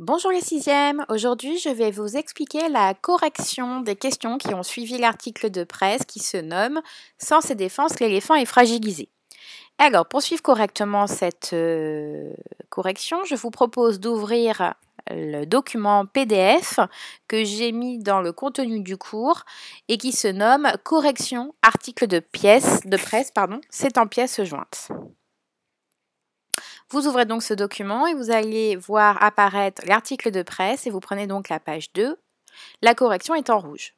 Bonjour les sixièmes, aujourd'hui je vais vous expliquer la correction des questions qui ont suivi l'article de presse qui se nomme Sans ses défenses, l'éléphant est fragilisé. Alors, pour suivre correctement cette euh, correction, je vous propose d'ouvrir le document PDF que j'ai mis dans le contenu du cours et qui se nomme Correction article de pièce de presse, pardon, c'est en pièces jointes. Vous ouvrez donc ce document et vous allez voir apparaître l'article de presse et vous prenez donc la page 2. La correction est en rouge.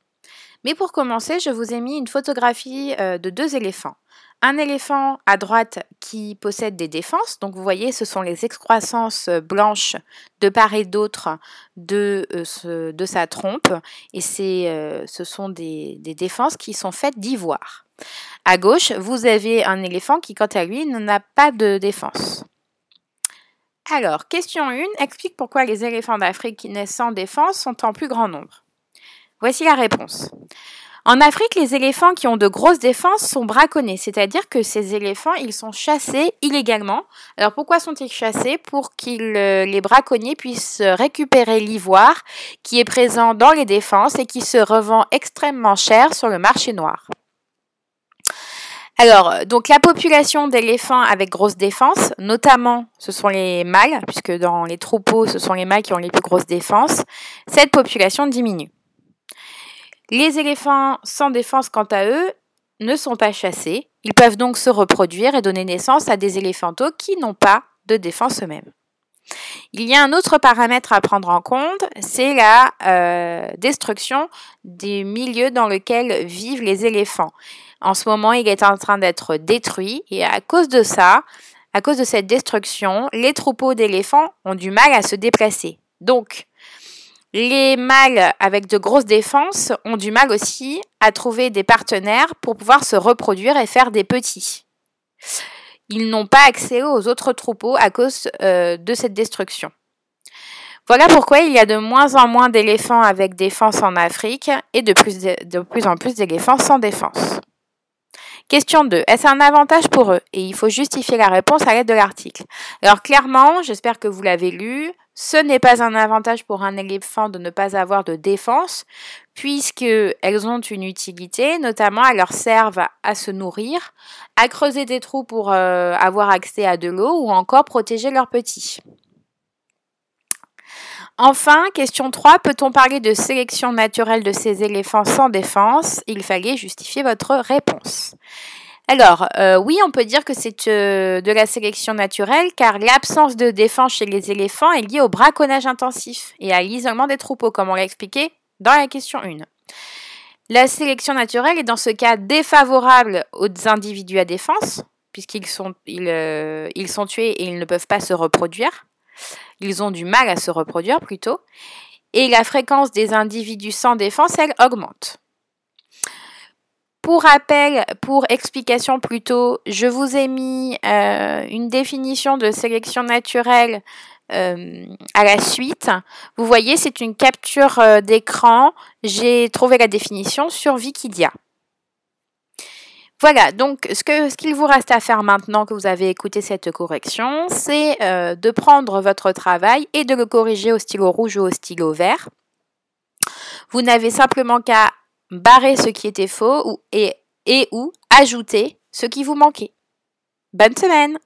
Mais pour commencer, je vous ai mis une photographie euh, de deux éléphants. Un éléphant à droite qui possède des défenses, donc vous voyez ce sont les excroissances euh, blanches de part et d'autre de, euh, sa trompe et ce sont des, des défenses qui sont faites d'ivoire. À gauche, vous avez un éléphant qui quant à lui n'a pas de défense. Alors, question 1, explique pourquoi les éléphants d'Afrique qui naissent sans défense sont en plus grand nombre. Voici la réponse. En Afrique, les éléphants qui ont de grosses défenses sont braconnés, c'est-à-dire que ces éléphants, ils sont chassés illégalement. Alors pourquoi sont-ils chassés? Pour que euh, les braconniers puissent récupérer l'ivoire qui est présent dans les défenses et qui se revend extrêmement cher sur le marché noir. Alors, euh, donc la population d'éléphants avec grosse défense, notamment ce sont les mâles, puisque dans les troupeaux, ce sont les mâles qui ont les plus grosses défenses, cette population diminue. Les éléphants sans défense, quant à eux, ne sont pas chassés. Ils peuvent donc se reproduire et donner naissance à des éléphantaux qui n'ont pas de défense eux-mêmes. Il y a un autre paramètre à prendre en compte, c'est la euh, destruction des milieux dans lesquels vivent les éléphants. En ce moment, il est en train d'être détruit et à cause de ça, à cause de cette destruction, les troupeaux d'éléphants ont du mal à se déplacer. Donc, les mâles avec de grosses défenses ont du mal aussi à trouver des partenaires pour pouvoir se reproduire et faire des petits. Ils n'ont pas accès aux autres troupeaux à cause euh, de cette destruction. Voilà pourquoi il y a de moins en moins d'éléphants avec défense en Afrique et de plus, de plus en plus d'éléphants sans défense. Question 2. Est-ce un avantage pour eux? Et il faut justifier la réponse à l'aide de l'article. Alors clairement, j'espère que vous l'avez lu, ce n'est pas un avantage pour un éléphant de ne pas avoir de défense, puisqu'elles ont une utilité, notamment elles leur servent à se nourrir, à creuser des trous pour euh, avoir accès à de l'eau ou encore protéger leurs petits. Enfin, question 3, peut-on parler de sélection naturelle de ces éléphants sans défense? Il fallait justifier votre réponse. Alors, euh, oui, on peut dire que c'est euh, de la sélection naturelle car l'absence de défense chez les éléphants est liée au braconnage intensif et à l'isolement des troupeaux, comme on l'a expliqué dans la question 1. La sélection naturelle est dans ce cas défavorable aux individus à défense, puisqu'ils sont, euh, sont tués et ils ne peuvent pas se reproduire. Ils ont du mal à se reproduire plutôt. Et la fréquence des individus sans défense, elle augmente. Pour rappel, pour explication plutôt, je vous ai mis euh, une définition de sélection naturelle euh, à la suite. Vous voyez, c'est une capture euh, d'écran. J'ai trouvé la définition sur Wikidia. Voilà, donc ce qu'il ce vous reste à faire maintenant que vous avez écouté cette correction, c'est de prendre votre travail et de le corriger au stylo rouge ou au stylo vert. Vous n'avez simplement qu'à barrer ce qui était faux ou, et, et ou ajouter ce qui vous manquait. Bonne semaine